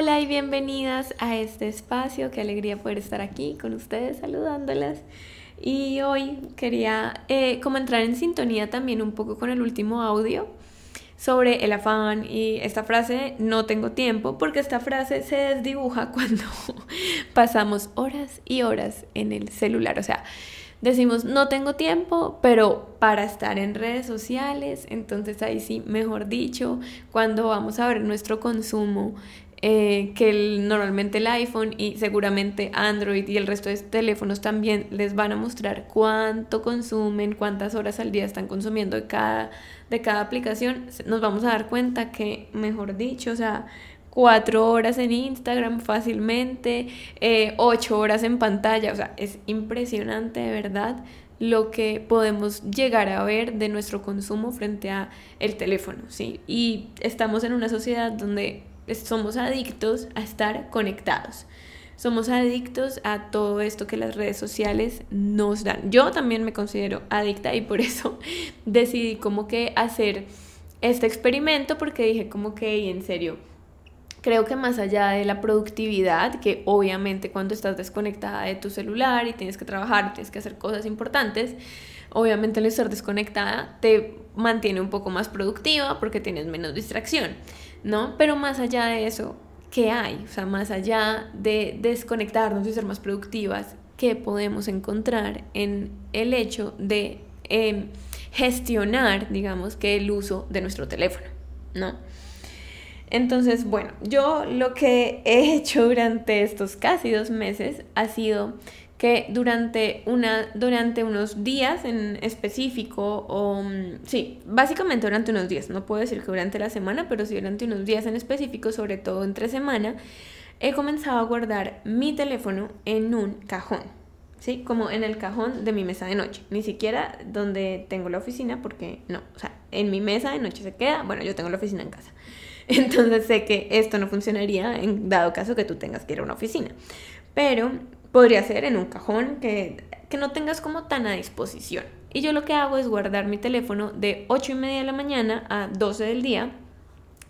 Hola y bienvenidas a este espacio. Qué alegría poder estar aquí con ustedes saludándolas. Y hoy quería eh, como entrar en sintonía también un poco con el último audio sobre el afán y esta frase no tengo tiempo porque esta frase se desdibuja cuando pasamos horas y horas en el celular. O sea, decimos no tengo tiempo, pero para estar en redes sociales, entonces ahí sí, mejor dicho, cuando vamos a ver nuestro consumo eh, que normalmente el iPhone y seguramente Android y el resto de teléfonos también les van a mostrar cuánto consumen, cuántas horas al día están consumiendo de cada, de cada aplicación, nos vamos a dar cuenta que, mejor dicho, o sea, cuatro horas en Instagram fácilmente, eh, ocho horas en pantalla, o sea, es impresionante de verdad lo que podemos llegar a ver de nuestro consumo frente a el teléfono, ¿sí? Y estamos en una sociedad donde somos adictos a estar conectados. Somos adictos a todo esto que las redes sociales nos dan. Yo también me considero adicta y por eso decidí como que hacer este experimento porque dije como que en serio, creo que más allá de la productividad, que obviamente cuando estás desconectada de tu celular y tienes que trabajar, tienes que hacer cosas importantes, obviamente el estar desconectada te mantiene un poco más productiva porque tienes menos distracción. ¿no? Pero más allá de eso, ¿qué hay? O sea, más allá de desconectarnos y ser más productivas, ¿qué podemos encontrar en el hecho de em, gestionar, digamos, que el uso de nuestro teléfono, ¿no? Entonces, bueno, yo lo que he hecho durante estos casi dos meses ha sido que durante, una, durante unos días en específico, o mm, sí, básicamente durante unos días, no puedo decir que durante la semana, pero sí durante unos días en específico, sobre todo entre semana, he comenzado a guardar mi teléfono en un cajón, ¿sí? Como en el cajón de mi mesa de noche, ni siquiera donde tengo la oficina, porque no, o sea, en mi mesa de noche se queda, bueno, yo tengo la oficina en casa. Entonces sé que esto no funcionaría en dado caso que tú tengas que ir a una oficina. Pero podría ser en un cajón que, no tengas como tan a disposición. Y yo lo que hago es guardar mi teléfono de 8 y media de la mañana a 12 del día,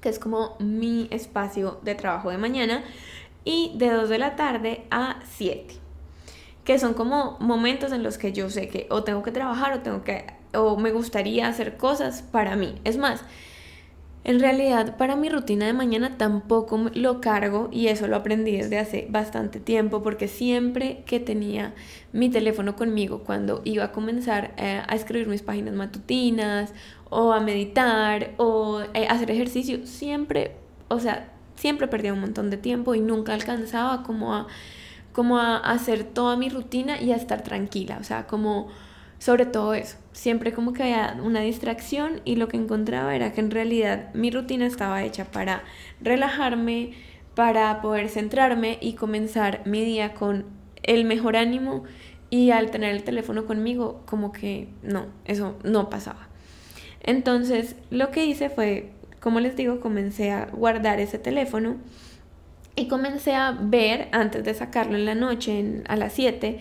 que es como mi espacio de trabajo de mañana, y de 2 de la tarde a 7, que son como momentos en los que yo sé que o tengo que trabajar o tengo que o me gustaría hacer cosas para mí. Es más, en realidad, para mi rutina de mañana tampoco lo cargo y eso lo aprendí desde hace bastante tiempo porque siempre que tenía mi teléfono conmigo cuando iba a comenzar eh, a escribir mis páginas matutinas o a meditar o eh, hacer ejercicio, siempre, o sea, siempre perdía un montón de tiempo y nunca alcanzaba como a, como a hacer toda mi rutina y a estar tranquila, o sea, como sobre todo eso. Siempre como que había una distracción y lo que encontraba era que en realidad mi rutina estaba hecha para relajarme, para poder centrarme y comenzar mi día con el mejor ánimo y al tener el teléfono conmigo como que no, eso no pasaba. Entonces lo que hice fue, como les digo, comencé a guardar ese teléfono y comencé a ver antes de sacarlo en la noche a las 7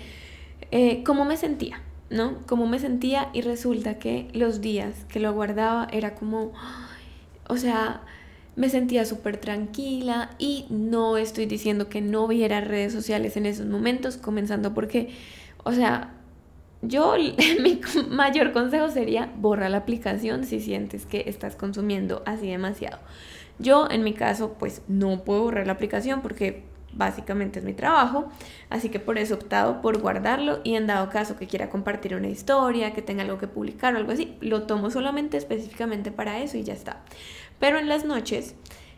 eh, cómo me sentía ¿no? Cómo me sentía y resulta que los días que lo guardaba era como, o sea, me sentía súper tranquila y no estoy diciendo que no viera redes sociales en esos momentos, comenzando porque, o sea, yo mi mayor consejo sería borra la aplicación si sientes que estás consumiendo así demasiado. Yo en mi caso pues no puedo borrar la aplicación porque básicamente es mi trabajo, así que por eso he optado por guardarlo y en dado caso que quiera compartir una historia, que tenga algo que publicar o algo así, lo tomo solamente específicamente para eso y ya está. Pero en las noches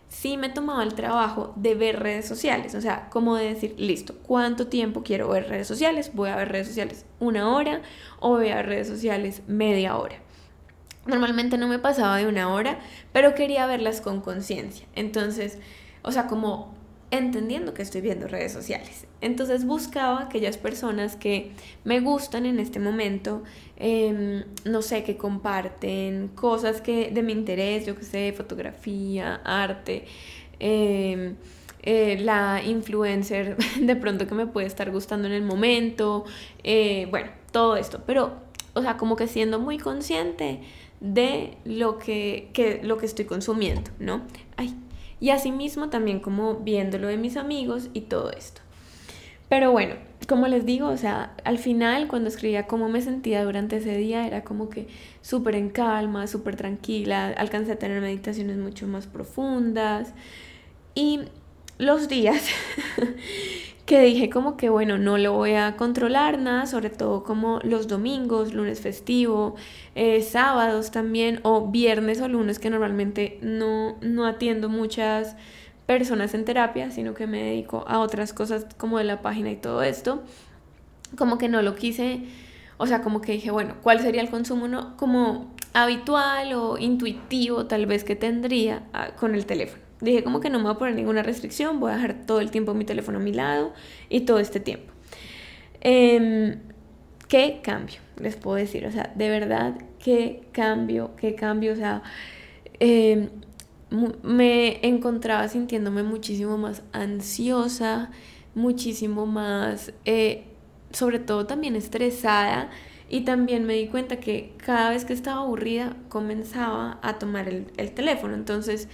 sí me tomaba el trabajo de ver redes sociales, o sea, como de decir, listo, ¿cuánto tiempo quiero ver redes sociales? Voy a ver redes sociales una hora o voy a ver redes sociales media hora. Normalmente no me pasaba de una hora, pero quería verlas con conciencia. Entonces, o sea, como entendiendo que estoy viendo redes sociales. Entonces buscaba aquellas personas que me gustan en este momento, em, no sé, que comparten cosas que de mi interés, yo que sé, fotografía, arte, em, eh, la influencer de pronto que me puede estar gustando en el momento, eh, bueno, todo esto, pero, o sea, como que siendo muy consciente de lo que, que, lo que estoy consumiendo, ¿no? Ay, y asimismo también como viéndolo de mis amigos y todo esto. Pero bueno, como les digo, o sea, al final cuando escribía cómo me sentía durante ese día era como que súper en calma, súper tranquila, alcancé a tener meditaciones mucho más profundas y los días que dije como que bueno, no lo voy a controlar nada, sobre todo como los domingos, lunes festivo, eh, sábados también, o viernes o lunes que normalmente no, no atiendo muchas personas en terapia, sino que me dedico a otras cosas como de la página y todo esto, como que no lo quise, o sea, como que dije, bueno, ¿cuál sería el consumo no, como habitual o intuitivo tal vez que tendría ah, con el teléfono? Dije como que no me voy a poner ninguna restricción, voy a dejar todo el tiempo mi teléfono a mi lado y todo este tiempo. Em, ¿Qué cambio? Les puedo decir, o sea, de verdad, qué cambio, qué cambio, o sea, em, me encontraba sintiéndome muchísimo más ansiosa, muchísimo más, eh, sobre todo también estresada. Y también me di cuenta que cada vez que estaba aburrida comenzaba a tomar el, el teléfono. Entonces,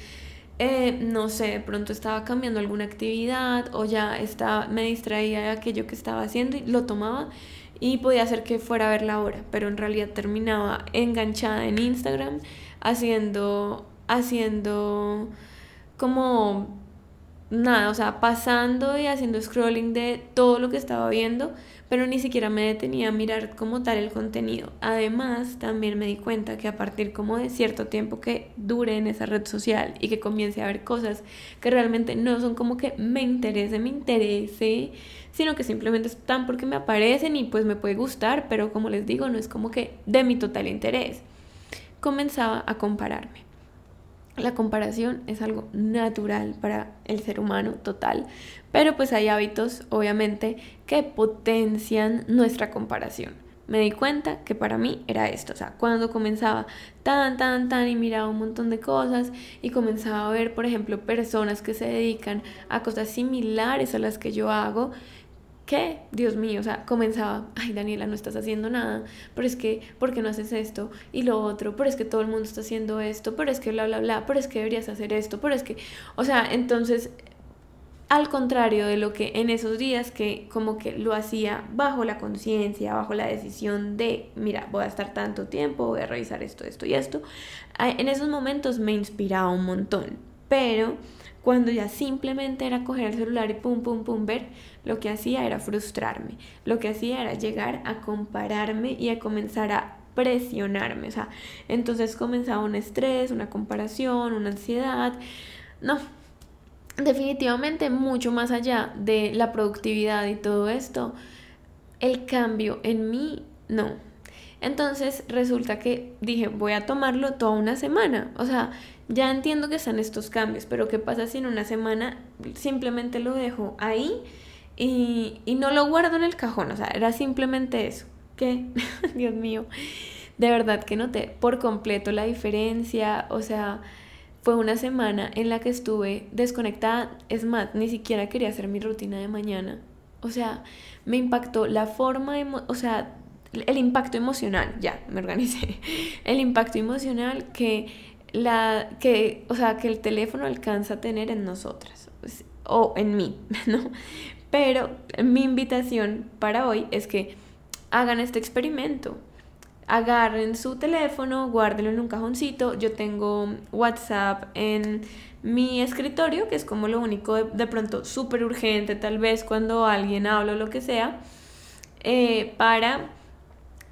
eh, no sé, pronto estaba cambiando alguna actividad o ya estaba, me distraía de aquello que estaba haciendo y lo tomaba y podía hacer que fuera a ver la hora, pero en realidad terminaba enganchada en Instagram haciendo, haciendo como nada, o sea, pasando y haciendo scrolling de todo lo que estaba viendo pero ni siquiera me detenía a mirar como tal el contenido. Además, también me di cuenta que a partir como de cierto tiempo que dure en esa red social y que comience a ver cosas que realmente no son como que me interese, me interese, sino que simplemente están porque me aparecen y pues me puede gustar, pero como les digo, no es como que de mi total interés. Comenzaba a compararme. La comparación es algo natural para el ser humano total, pero pues hay hábitos, obviamente, que potencian nuestra comparación. Me di cuenta que para mí era esto, o sea, cuando comenzaba tan, tan, tan y miraba un montón de cosas y comenzaba a ver, por ejemplo, personas que se dedican a cosas similares a las que yo hago, que, Dios mío, o sea, comenzaba, ay Daniela, no estás haciendo nada, pero es que, ¿por qué no haces esto? Y lo otro, pero es que todo el mundo está haciendo esto, pero es que bla, bla, bla, pero es que deberías hacer esto, pero es que, o sea, entonces al contrario de lo que en esos días que como que lo hacía bajo la conciencia, bajo la decisión de, mira, voy a estar tanto tiempo, voy a revisar esto, esto y esto, en esos momentos me inspiraba un montón, pero cuando ya simplemente era coger el celular y pum, pum, pum, ver, lo que hacía era frustrarme, lo que hacía era llegar a compararme y a comenzar a presionarme, o sea, entonces comenzaba un estrés, una comparación, una ansiedad, no, definitivamente mucho más allá de la productividad y todo esto, el cambio en mí no. Entonces resulta que dije, voy a tomarlo toda una semana. O sea, ya entiendo que están estos cambios, pero ¿qué pasa si en una semana simplemente lo dejo ahí y, y no lo guardo en el cajón? O sea, era simplemente eso. Que, Dios mío, de verdad que noté por completo la diferencia. O sea, fue una semana en la que estuve desconectada. Es más, ni siquiera quería hacer mi rutina de mañana. O sea, me impactó la forma, o sea, el impacto emocional, ya, me organicé. El impacto emocional que la que, o sea, que el teléfono alcanza a tener en nosotras pues, o en mí, ¿no? Pero mi invitación para hoy es que hagan este experimento agarren su teléfono, guárdenlo en un cajoncito. Yo tengo WhatsApp en mi escritorio, que es como lo único de, pronto súper urgente, tal vez cuando alguien habla o lo que sea, eh, para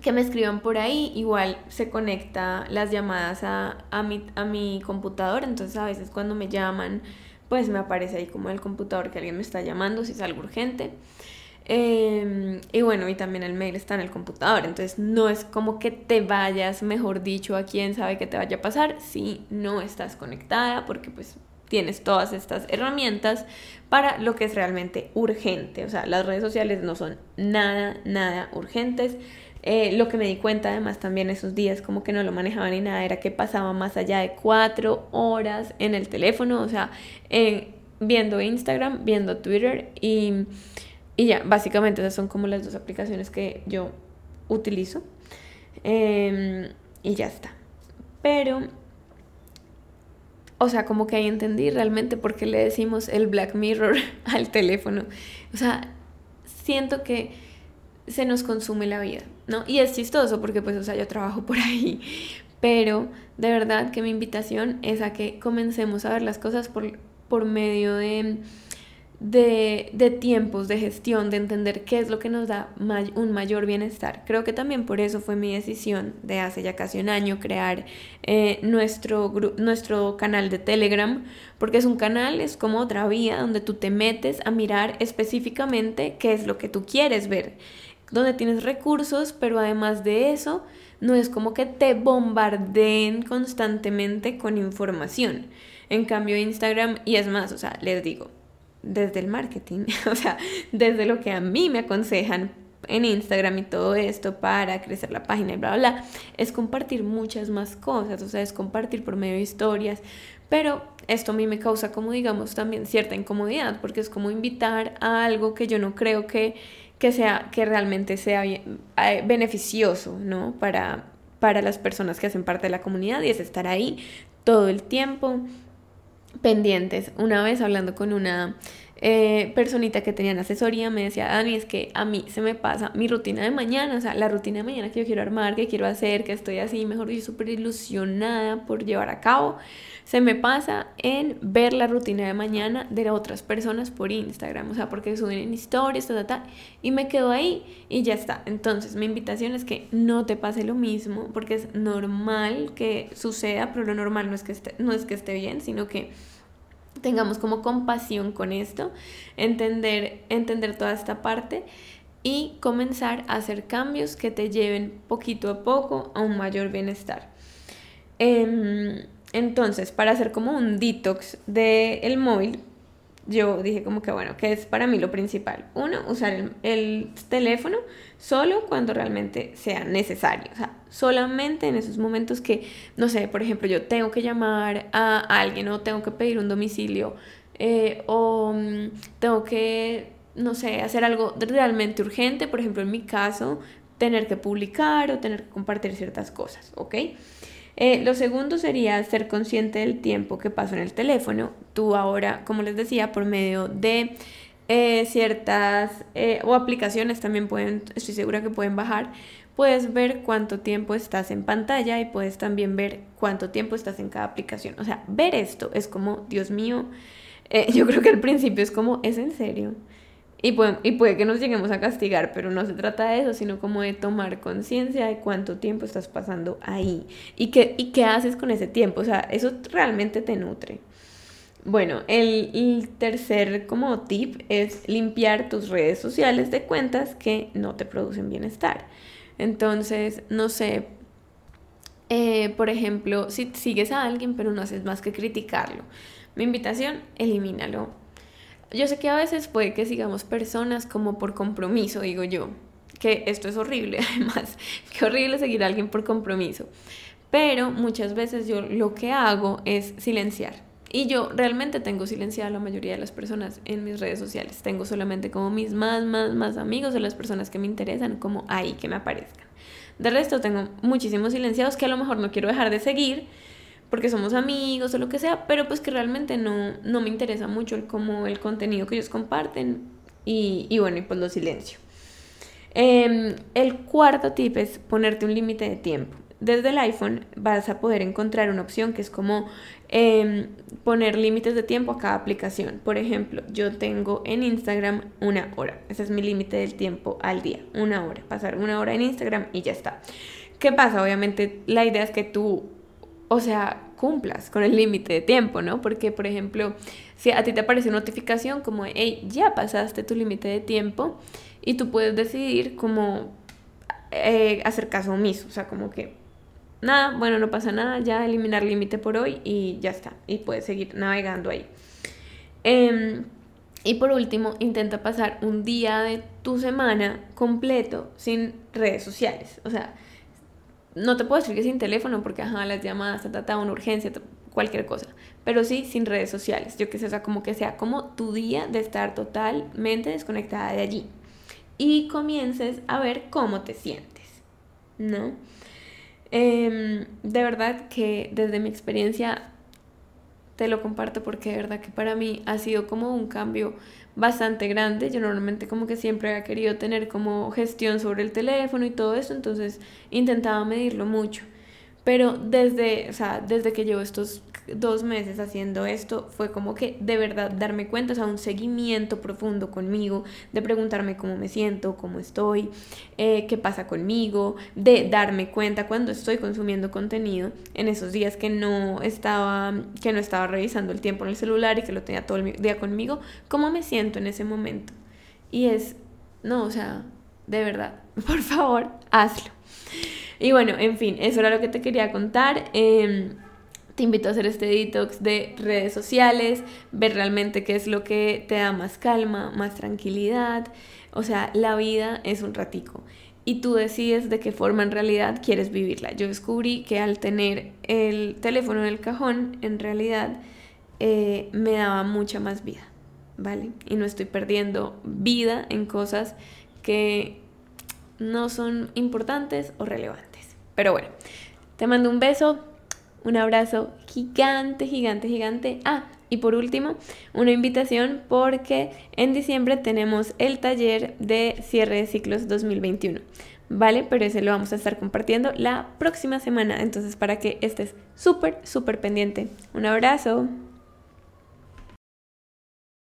que me escriban por ahí. Igual se conecta las llamadas a, a, mi, a mi computador, entonces a veces cuando me llaman, pues me aparece ahí como el computador que alguien me está llamando si es algo urgente. Em, y bueno, y también el mail está en el computador, entonces no es como que te vayas, mejor dicho, a quién sabe qué te vaya a pasar si no estás conectada, porque pues tienes todas estas herramientas para lo que es realmente urgente. O sea, las redes sociales no son nada, nada urgentes. Eh, lo que me di cuenta además también esos días como que no lo manejaba ni nada era que pasaba más allá de cuatro horas en el teléfono, o sea, viendo Instagram, viendo Twitter y y ya, básicamente esas son como las dos aplicaciones que yo utilizo. Em, y ya está. Pero o sea, como que ahí entendí realmente por qué le decimos el Black Mirror al teléfono. O sea, siento que se nos consume la vida, ¿no? Y es chistoso porque pues, o sea, yo trabajo por ahí, pero de verdad que mi invitación es a que comencemos a ver las cosas por, por medio de de, de, tiempos, de gestión, de entender qué es lo que nos da un mayor bienestar. Creo que también por eso fue mi decisión de hace ya casi un año crear eh, nuestro, nuestro canal de Telegram, porque es un canal, es como otra vía donde tú te metes a mirar específicamente qué es lo que tú quieres ver, donde tienes recursos, pero además de eso, no es como que te bombardeen constantemente con información. En cambio, Instagram, y es más, o sea, les digo, desde el marketing, o sea, desde lo que a mí me aconsejan en Instagram y todo esto para crecer la página y bla, bla, bla, es compartir muchas más cosas, o sea, es compartir por medio de historias, pero esto a mí me causa como digamos también cierta incomodidad, porque es como invitar a algo que yo no creo que, que sea, que realmente sea eh, beneficioso, ¿no? Para, para las personas que hacen parte de la comunidad y es estar ahí todo el tiempo, pendientes. Una vez hablando con una eh, personita que tenía en asesoría me decía, Dani, es que a mí se me pasa mi rutina de mañana, o sea, la rutina de mañana que yo quiero armar, que quiero hacer, que estoy así, mejor dicho, súper ilusionada por llevar a cabo, se me pasa en ver la rutina de mañana de otras personas por Instagram, o sea, porque suben historias, ta, ta, ta, y me quedo ahí y ya está. Entonces, mi invitación es que no te pase lo mismo, porque es normal que suceda, pero lo normal no es que esté, no es que esté bien, sino que tengamos como compasión con esto, entender, entender toda esta parte y comenzar a hacer cambios que te lleven poquito a poco a un mayor bienestar. Em, entonces, para hacer como un detox del móvil, yo dije como que bueno, que es para mí lo principal. Uno, usar el, el, teléfono solo cuando realmente sea necesario. O sea, solamente en esos momentos que, no sé, por ejemplo, yo tengo que llamar a alguien o tengo que pedir un domicilio eh, o mm, tengo que, no sé, hacer algo realmente urgente. Por ejemplo, en mi caso, tener que publicar o tener que compartir ciertas cosas, ¿ok? Eh, lo segundo sería ser consciente del tiempo que paso en el teléfono. Tú ahora, como les decía, por medio de eh, ciertas eh, o aplicaciones también pueden, estoy segura que pueden bajar, puedes ver cuánto tiempo estás en pantalla y puedes también ver cuánto tiempo estás en cada aplicación. O sea, ver esto es como, Dios mío, yo creo que al principio es como, ¿es en serio? Y puede, que nos lleguemos a castigar, pero no se trata de eso, sino como de tomar conciencia de cuánto tiempo estás pasando ahí y qué, haces con ese tiempo. O sea, eso realmente te nutre. Bueno, el, el, tercer como tip es limpiar tus redes sociales de cuentas que no te producen bienestar. Entonces, no sé, eh, por ejemplo, si sigues a alguien pero no haces más que criticarlo, mi invitación, elimínalo yo sé que a veces puede que sigamos personas como por compromiso, digo yo, que esto es horrible además, qué horrible seguir a alguien por compromiso. Pero muchas veces yo lo que hago es silenciar. Y yo realmente tengo silenciada a la mayoría de las personas en mis redes sociales. Tengo solamente como mis más, más, más amigos o las personas que me interesan como ahí que me aparezcan. De resto tengo muchísimos silenciados que a lo mejor no quiero dejar de seguir, porque somos amigos o lo que sea, pero pues que realmente no, no me interesa mucho el, como el contenido que ellos comparten y, y bueno, y pues lo silencio. Em, el cuarto tip es ponerte un límite de tiempo. Desde el iPhone vas a poder encontrar una opción que es como em, poner límites de tiempo a cada aplicación. Por ejemplo, yo tengo en Instagram una hora. Ese es mi límite del tiempo al día. Una hora. Pasar una hora en Instagram y ya está. ¿Qué pasa? Obviamente la idea es que tú o sea, cumplas con el límite de tiempo, ¿no? Porque, por ejemplo, si a ti te aparece una notificación como, hey, ya pasaste tu límite de tiempo y tú puedes decidir como eh, hacer caso omiso, o sea, como que, nada, bueno, no pasa nada, ya eliminar límite por hoy y ya está, y puedes seguir navegando ahí. Em, y por último, intenta pasar un día de tu semana completo sin redes sociales, o sea, no te puedo decir que sin teléfono porque, ajá, las llamadas, ta, ta, una urgencia, cualquier cosa, pero sí sin redes sociales, yo que sé, o sea, como que sea como tu día de estar totalmente desconectada de allí. Y comiences a ver cómo te sientes, ¿no? Em, de verdad que desde mi experiencia te lo comparto porque de verdad que para mí ha sido como un cambio bastante grande. Yo normalmente como que siempre había querido tener como gestión sobre el teléfono y todo eso, entonces intentaba medirlo mucho. Pero desde, o sea, desde que llevo estos dos meses haciendo esto, fue como que de verdad darme cuenta, o sea, un seguimiento profundo conmigo, de preguntarme cómo me siento, cómo estoy, eh, qué pasa conmigo, de darme cuenta cuando estoy consumiendo contenido en esos días que no estaba, que no estaba revisando el tiempo en el celular y que lo tenía todo el día conmigo, cómo me siento en ese momento. Y es, no, o sea, de verdad, por favor, hazlo. Y bueno, en fin, eso era lo que te quería contar. Em, te invito a hacer este detox de redes sociales, ver realmente qué es lo que te da más calma, más tranquilidad. O sea, la vida es un ratico y tú decides de qué forma en realidad quieres vivirla. Yo descubrí que al tener el teléfono en el cajón, en realidad eh, me daba mucha más vida, ¿vale? Y no estoy perdiendo vida en cosas que no son importantes o relevantes. Pero bueno, te mando un beso, un abrazo gigante, gigante, gigante. Ah, y por último, una invitación porque en diciembre tenemos el taller de cierre de ciclos 2021. ¿Vale? Pero ese lo vamos a estar compartiendo la próxima semana. Entonces, para que estés súper, súper pendiente. Un abrazo.